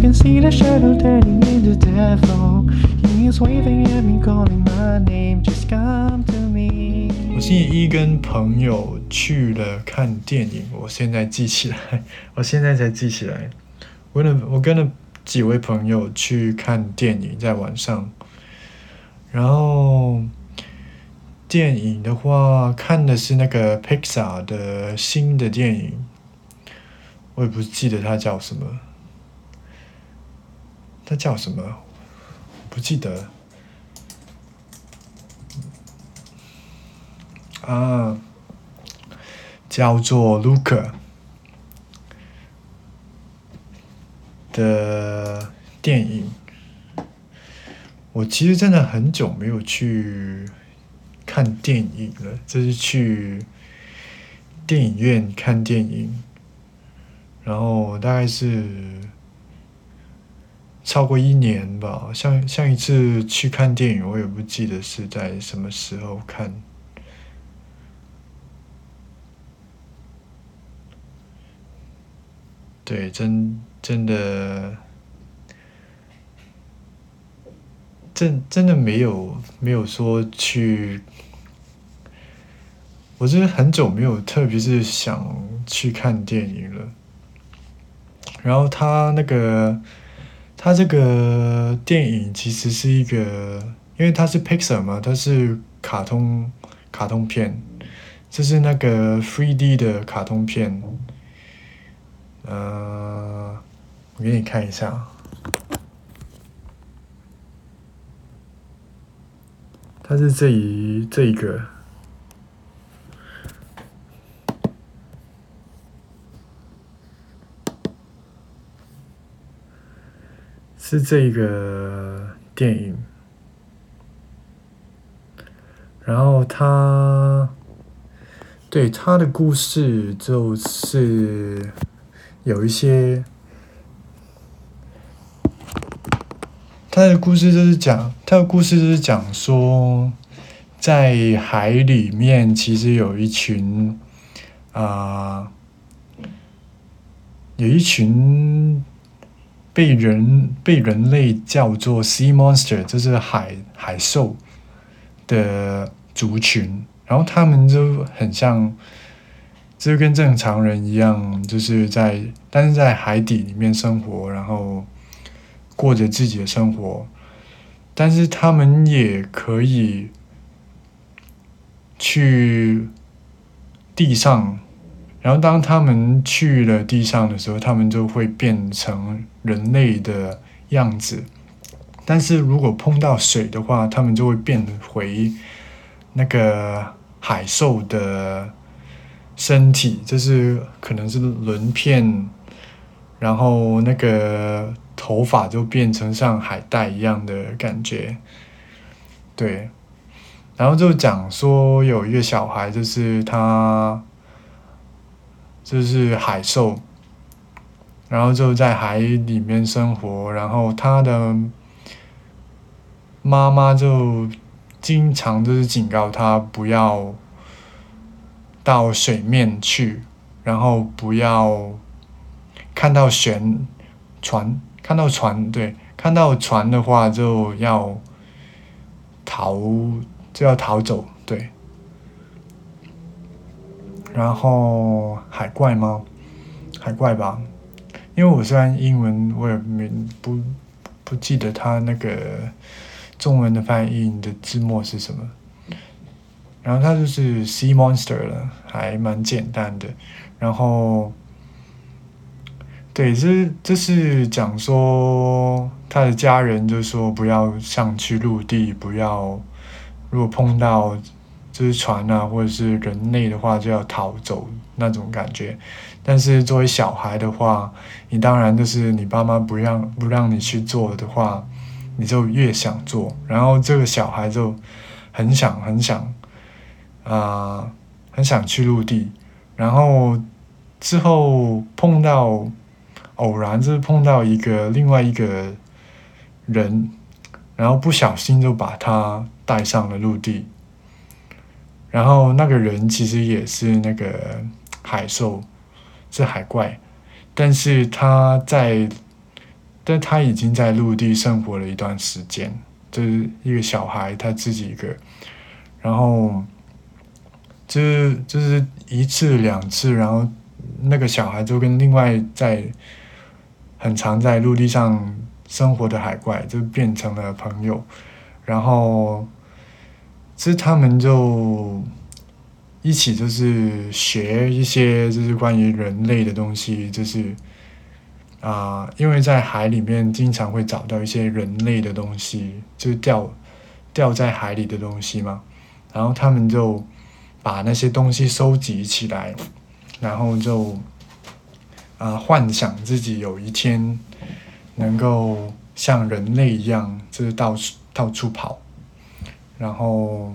Can see the shadow turning into devil. He's waving at me, calling my name. Just come to me. 我星期一跟朋友去了看电影，我现在记起来，我现在才记起来。我跟我跟了几位朋友去看电影，在晚上。然后电影的话，看的是那个 Pixar 的新的电影，我也不记得它叫什么。它叫什么？不记得。啊，叫做 Luca 的电影。我其实真的很久没有去看电影了，就是去电影院看电影，然后大概是超过一年吧。像像一次去看电影，我也不记得是在什么时候看。对，真真的，真真的没有没有说去，我真的很久没有，特别是想去看电影了。然后他那个，他这个电影其实是一个，因为它是 Pixar 嘛，它是卡通卡通片，这是那个 Three D 的卡通片。呃，我给你看一下，它是这一这一个，是这个电影，然后他，对他的故事就是。有一些，他的故事就是讲，他的故事就是讲说，在海里面其实有一群，啊，有一群被人被人类叫做 sea monster，就是海海兽的族群，然后他们就很像。就跟正常人一样，就是在，但是在海底里面生活，然后过着自己的生活。但是他们也可以去地上，然后当他们去了地上的时候，他们就会变成人类的样子。但是如果碰到水的话，他们就会变回那个海兽的。身体就是可能是鳞片，然后那个头发就变成像海带一样的感觉，对，然后就讲说有一个小孩，就是他，就是海兽，然后就在海里面生活，然后他的妈妈就经常就是警告他不要。到水面去，然后不要看到船，船看到船，对，看到船的话就要逃，就要逃走，对。然后海怪吗？海怪吧，因为我虽然英文我也没不不记得它那个中文的翻译的字幕是什么。然后它就是 Sea Monster 了，还蛮简单的。然后，对，这这是讲说他的家人就说不要上去陆地，不要如果碰到就是船啊或者是人类的话就要逃走那种感觉。但是作为小孩的话，你当然就是你爸妈不让不让你去做的话，你就越想做，然后这个小孩就很想很想啊，很想去陆地，然后之后碰到偶然就是碰到一个另外一个人，然后不小心就把他带上了陆地，然后那个人其实也是那个海兽，是海怪，但是他在。但他已经在陆地生活了一段时间，就是一个小孩，他自己一个，然后，就是就是一次两次，然后那个小孩就跟另外在很常在陆地上生活的海怪就变成了朋友，然后，其实他们就一起就是学一些就是关于人类的东西，就是。啊，因为在海里面经常会找到一些人类的东西，就是掉掉在海里的东西嘛。然后他们就把那些东西收集起来，然后就啊幻想自己有一天能够像人类一样，就是到处到处跑，然后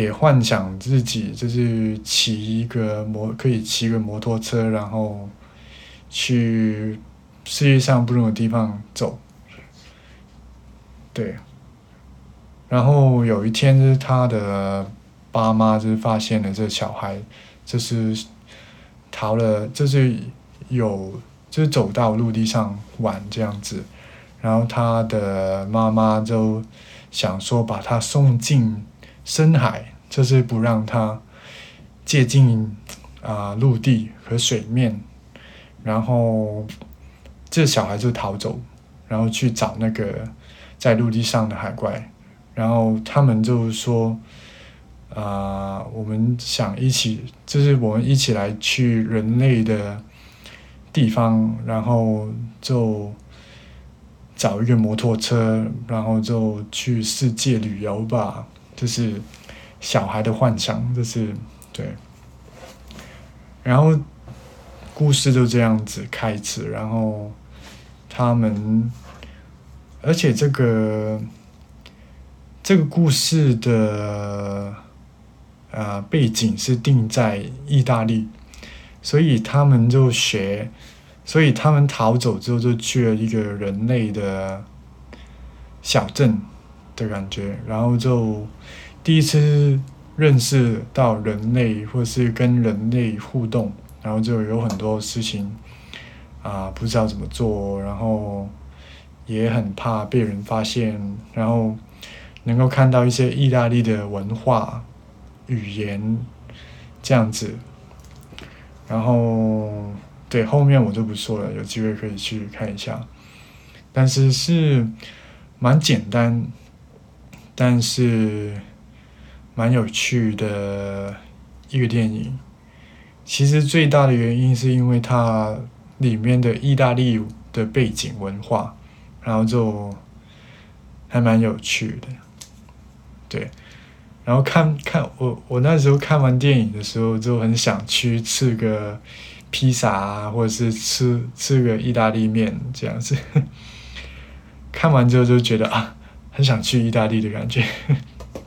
也幻想自己就是骑一个摩可以骑个摩托车，然后。去世界上不同的地方走，对。然后有一天，就是他的爸妈就是发现了这小孩，就是逃了，就是有就是走到陆地上玩这样子。然后他的妈妈就想说把他送进深海，就是不让他接近啊陆地和水面。然后，这小孩就逃走，然后去找那个在陆地上的海怪，然后他们就说：“啊，我们想一起，就是我们一起来去人类的地方，然后就找一个摩托车，然后就去世界旅游吧。”就是小孩的幻想，就是对，然后。故事就这样子开始，然后他们，而且这个这个故事的呃背景是定在意大利，所以他们就学，所以他们逃走之后就去了一个人类的小镇的感觉，然后就第一次认识到人类，或是跟人类互动。然后就有很多事情啊，不知道怎么做，然后也很怕被人发现，然后能够看到一些意大利的文化、语言这样子，然后对后面我就不说了，有机会可以去看一下，但是是蛮简单，但是蛮有趣的一个电影。其实最大的原因是因为它里面的意大利的背景文化，然后就还蛮有趣的，对。然后看看我我那时候看完电影的时候就很想去吃个披萨啊，或者是吃吃个意大利面这样子。看完之后就觉得啊，很想去意大利的感觉。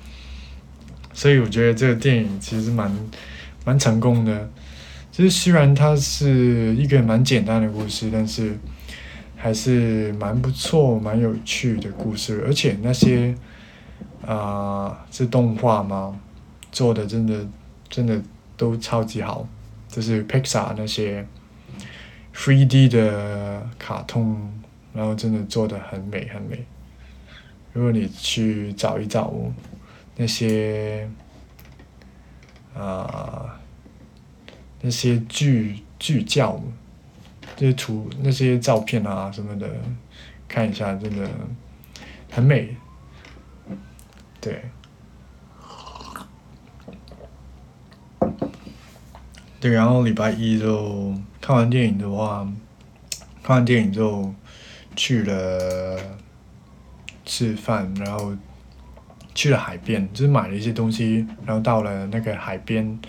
所以我觉得这个电影其实蛮蛮成功的。就是虽然它是一个蛮简单的故事，但是还是蛮不错、蛮有趣的故事。而且那些啊，是动画吗？做的真的真的都超级好。就是 Pixar 那些 3D 的卡通，然后真的做的很美很美。如果你去找一找那些啊。那些巨巨教，这些图、那些照片啊什么的，看一下，真的很美。对，对，然后礼拜一就看完电影的话，看完电影就去了吃饭，然后去了海边，就是买了一些东西，然后到了那个海边。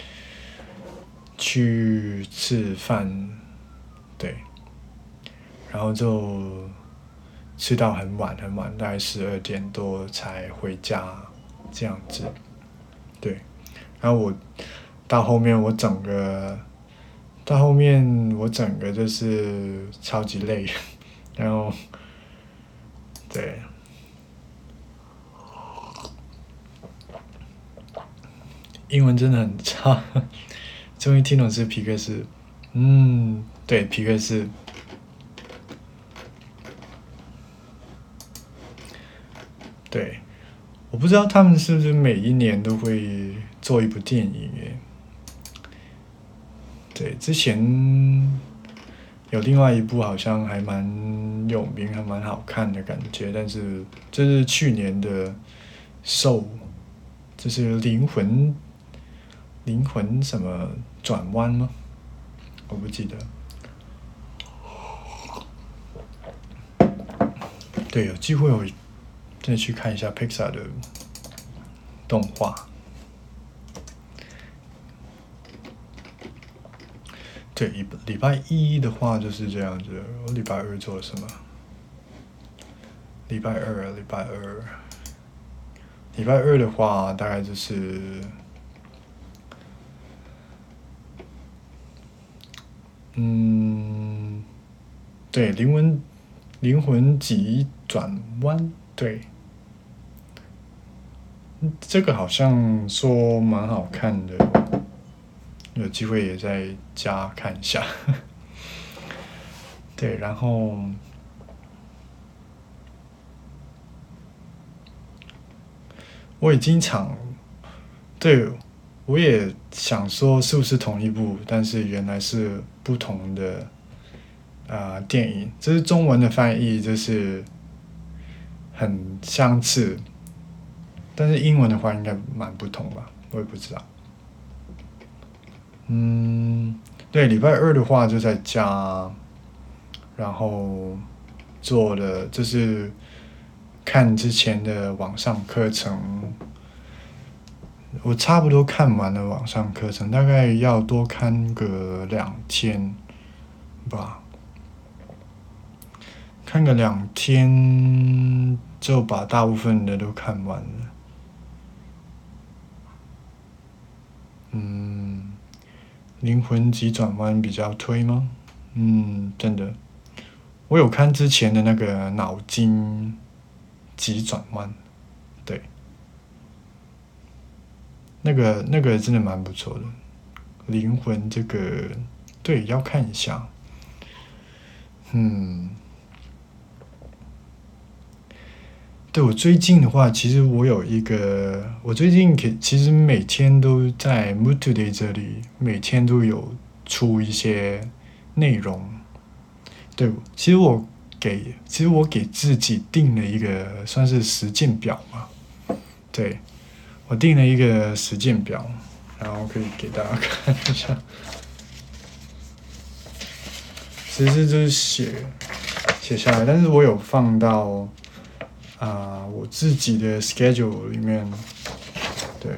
去吃饭，对，然后就吃到很晚很晚，大概十二点多才回家这样子。对，然后我到后面我整个到后面我整个就是超级累，然后对。英文真的很差，终于听懂是皮克斯。嗯，对，皮克斯。对，我不知道他们是不是每一年都会做一部电影耶。对，之前有另外一部好像还蛮有名，还蛮好看的感觉，但是这是去年的《兽》，这是灵魂。灵魂什么转弯吗？我不记得。对，有机会我再去看一下 Pixar 的动画。对，礼礼拜一的话就是这样子。我礼拜二做了什么？礼拜二，礼拜二，礼拜二的话大概就是。嗯，对，灵魂灵魂急转弯，对，这个好像说蛮好看的，有机会也在家看一下。对，然后我也经常对。我也想说是不是同一部，但是原来是不同的啊电影。这是中文的翻译，就是很相似，但是英文的话应该蛮不同吧？我也不知道。嗯，对，礼拜二的话就在家，然后做的就是看之前的网上课程。我差不多看完了网上课程，大概要多看个两天吧，看个两天就把大部分的都看完了。嗯，灵魂急转弯比较推吗？嗯，真的，我有看之前的那个脑筋急转弯。那个那个真的蛮不错的，灵魂这个对要看一下，嗯，对我最近的话，其实我有一个，我最近可其实每天都在 Mood Today 这里，每天都有出一些内容，对，其实我给其实我给自己定了一个算是实践表嘛，对。我定了一个实践表，然后可以给大家看一下。其实就是写写下来，但是我有放到啊我自己的 schedule 里面。对，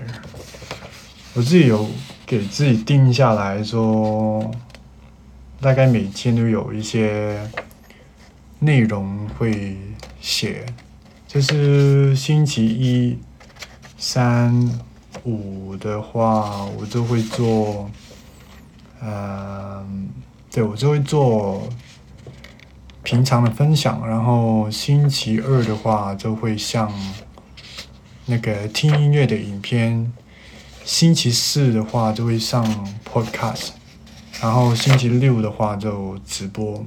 我自己有给自己定下来说，大概每天都有一些内容会写，就是星期一。三五的话，我就会做，嗯，对我就会做平常的分享。然后星期二的话，就会像那个听音乐的影片。星期四的话，就会上 podcast。然后星期六的话就直播。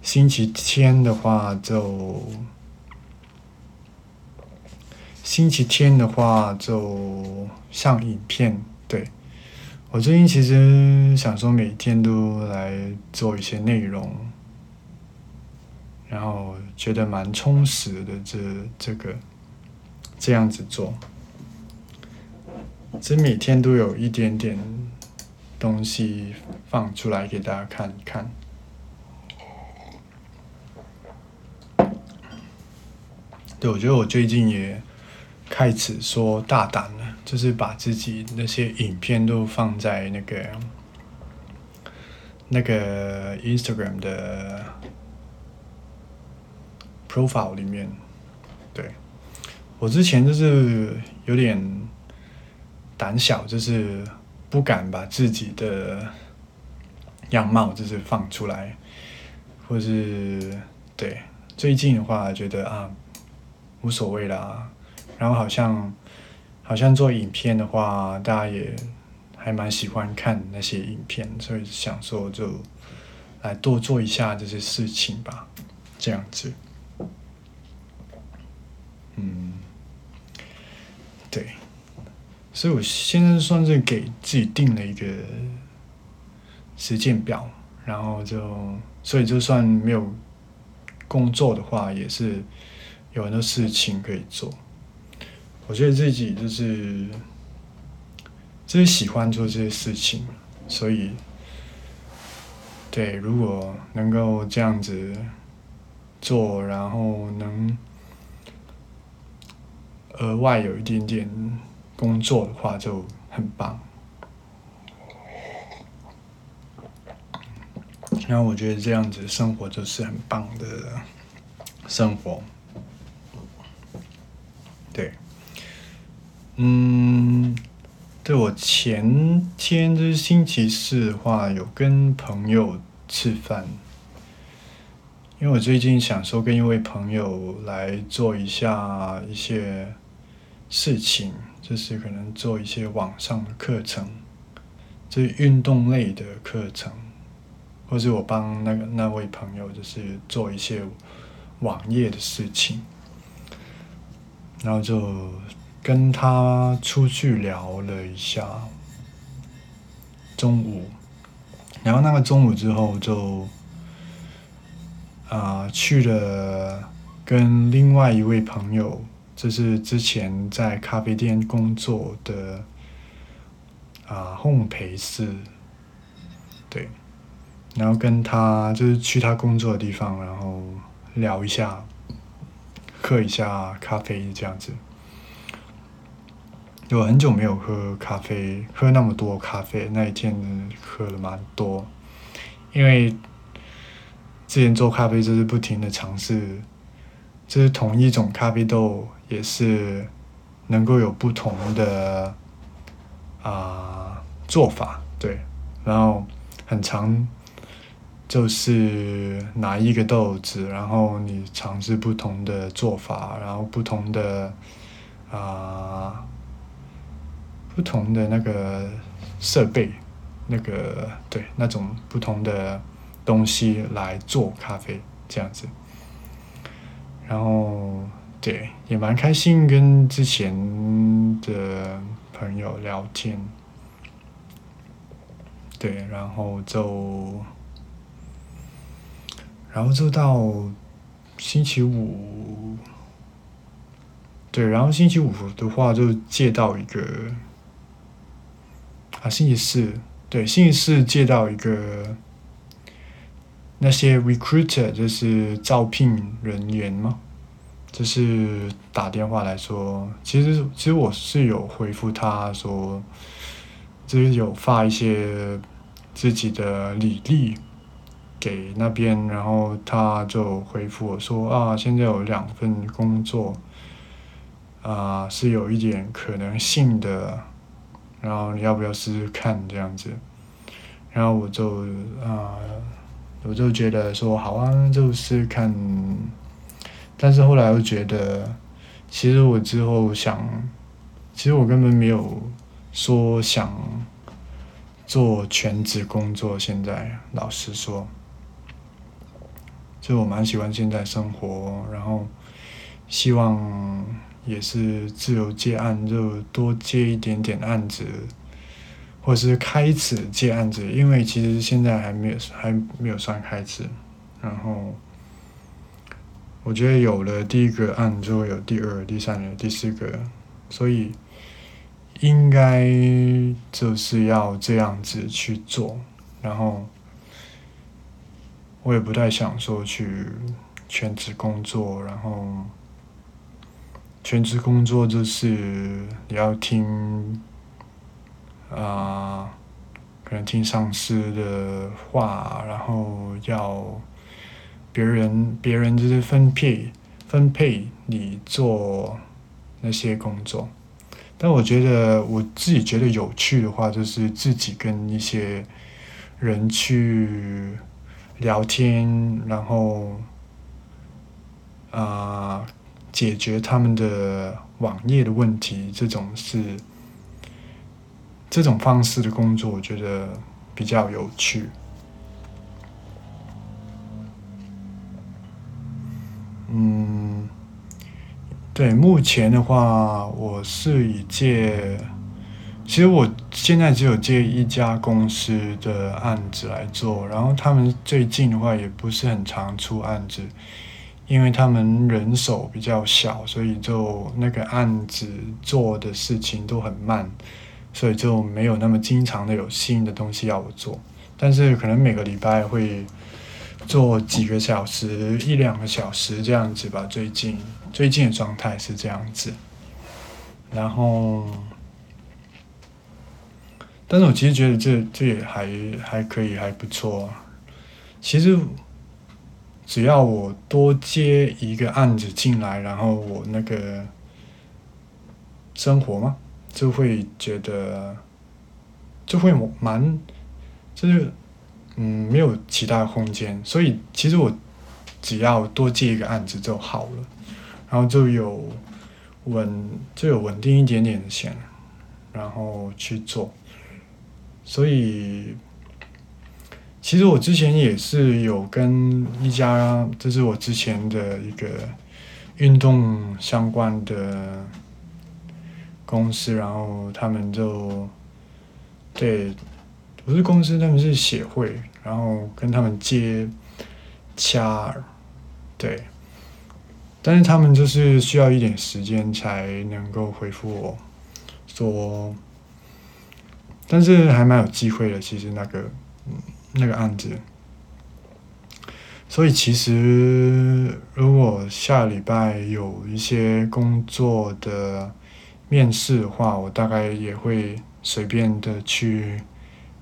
星期天的话就。星期天的话就上影片，对我最近其实想说每天都来做一些内容，然后觉得蛮充实的，这这个这样子做，这每天都有一点点东西放出来给大家看一看。对，我觉得我最近也。开始说大胆了，就是把自己那些影片都放在那个那个 Instagram 的 profile 里面。对我之前就是有点胆小，就是不敢把自己的样貌就是放出来，或是对最近的话觉得啊无所谓啦，然后好像好像做影片的话，大家也还蛮喜欢看那些影片，所以想说就来多做一下这些事情吧，这样子。嗯，对，所以我现在算是给自己定了一个时间表，然后就，所以就算没有工作的话，也是有很多事情可以做。我觉得自己就是，就是喜欢做这些事情，所以，对，如果能够这样子做，然后能。额外有一点点工作的话就很棒，然后我觉得这样子生活就是很棒的生活。对，嗯，对我前天就是星期四的话，有跟朋友吃饭，因为我最近想说跟一位朋友来做一下一些。事情就是可能做一些网上的课程，就是运动类的课程，或者我帮那个那位朋友就是做一些网页的事情，然后就跟他出去聊了一下，中午，然后那个中午之后就啊去了跟另外一位朋友。这是之前在咖啡店工作的啊烘焙师，对，然后跟他就是去他工作的地方，然后聊一下，喝一下咖啡这样子。有很久没有喝咖啡，喝那么多咖啡，那一天喝了蛮多，因为之前做咖啡就是不停的尝试，就是同一种咖啡豆。也是能够有不同的啊做法，对，然后很长，就是拿一个豆子，然后你尝试不同的做法，然后不同的啊不同的那个设备，那个对那种不同的东西来做咖啡这样子，然后。对，也蛮开心跟之前的朋友聊天。对，然后就，然后就到星期五。对，然后星期五的话就借到一个，啊，星期四，对，星期四借到一个那些 recruiter，就是招聘人员吗？就是打电话来说，其实其实我是有回复他说，就是有发一些自己的履历给那边，然后他就回复我说啊，现在有两份工作，啊是有一点可能性的，然后你要不要试试看这样子？然后我就啊，我就觉得说好啊，就试试看。但是后来又觉得，其实我之后想，其实我根本没有说想做全职工作。现在老实说，就我蛮喜欢现在生活，然后希望也是自由接案，就多接一点点案子，或是开始接案子，因为其实现在还没有还没有算开始，然后。我觉得有了第一个案，就会有第二、第三个、第四个，所以应该就是要这样子去做。然后我也不太想说去全职工作，然后全职工作就是你要听啊，可能听上司的话，然后要。别人别人就是分配分配你做那些工作。但我觉得我自己觉得有趣的话，就是自己跟一些人去聊天，然后啊解决他们的网页的问题，这种是这种方式的工作，我觉得比较有趣。嗯。对，目前的话，我是以借，其实我现在只有借一家公司的案子来做，然后他们最近的话也不是很常出案子，因为他们人手比较小，所以就那个案子做的事情都很慢，所以就没有那么经常的有新的东西要我做，但是可能每个礼拜会。做几个小时，一两个小时这样子吧。最近最近的状态是这样子，然后，但是我其实觉得这这也还还可以，还不错。其实只要我多接一个案子进来，然后我那个生活嘛，就会觉得就会蛮就是。嗯，没有其他空间，所以其实我只要多接一个案子就好了，然后就有稳就有稳定一点点的钱，然后去做。所以其实我之前也是有跟一家，这是我之前的一个运动相关的公司，然后他们就对。不是公司，他们是协会，然后跟他们接洽，对，但是他们就是需要一点时间才能够回复我，说，但是还蛮有机会的，其实那个嗯那个案子，所以其实如果下礼拜有一些工作的面试的话，我大概也会随便的去。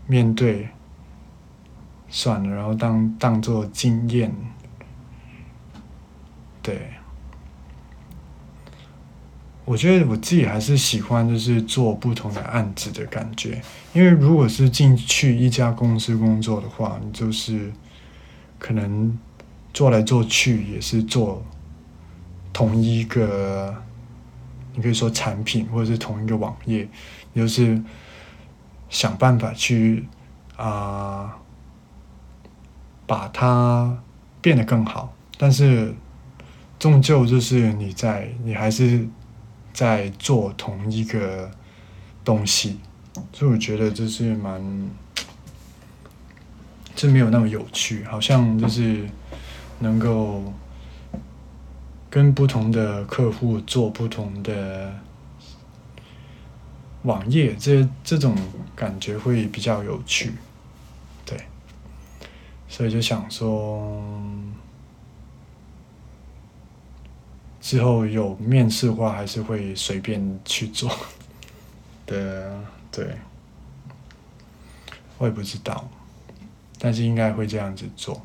面对算了，然后当当做经验，对，我觉得我自己还是喜欢就是做不同的案子的感觉，因为如果是进去一家公司工作的话，你就是可能做来做去也是做同一个，你可以说产品或者是同一个网页，就是。想办法去啊，把它变得更好，但是终究就是你在，你还是在做同一个东西，所以我觉得这是蛮，这没有那么有趣，好像就是能够跟不同的客户做不同的。网页这这种感觉会比较有趣，对，所以就想说，之后有面试的话，还是会随便去做的，对，我也不知道，但是应该会这样子做，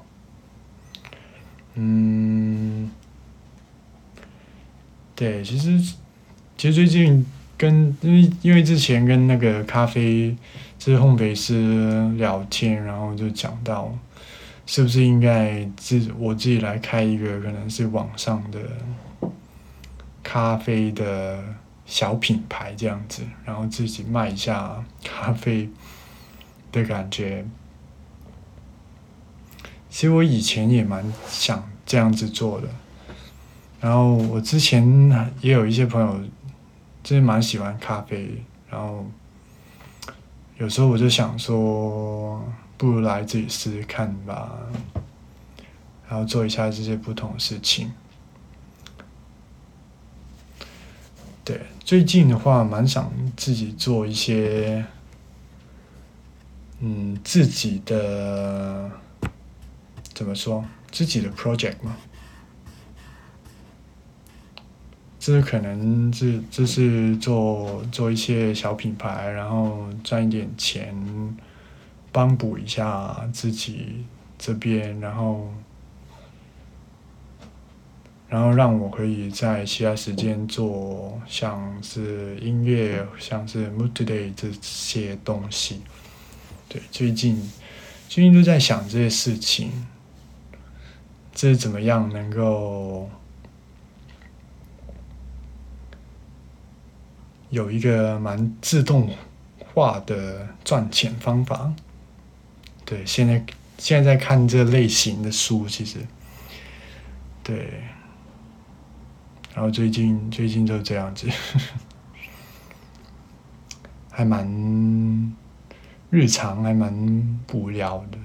嗯，对，其实其实最近。跟因为因为之前跟那个咖啡就是烘焙师聊天，然后就讲到，是不是应该自我自己来开一个可能是网上的咖啡的小品牌这样子，然后自己卖一下咖啡的感觉。其实我以前也蛮想这样子做的，然后我之前也有一些朋友。真的蛮喜欢咖啡，然后有时候我就想说，不如来自己试试看吧，然后做一下这些不同的事情。对，最近的话，蛮想自己做一些，嗯，自己的怎么说，自己的 project 嘛。这可能是这是做做一些小品牌，然后赚一点钱，帮补一下自己这边，然后然后让我可以在其他时间做像是音乐、像是 Mood Today 这些东西。对，最近最近都在想这些事情，这怎么样能够有一个蛮自动化的赚钱方法？对，现在现在在看这类型的书，其实对，然后最近最近就这样子，还蛮日常，还蛮无聊的，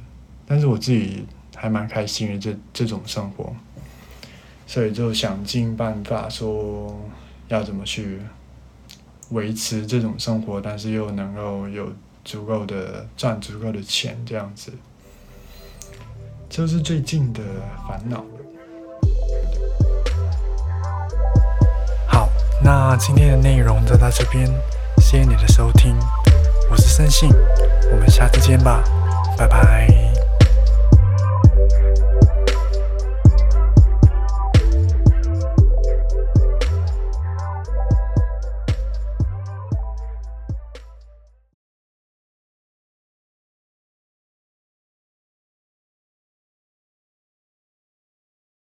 但是我自己还蛮开心的这这种生活，所以就想尽办法说要怎么去维持这种生活，但是又能够有。足够的赚足够的钱，这样子，就是最近的烦恼。那今天的内容就到这边，谢谢你的收听，我是森信，我们下次见吧，拜拜。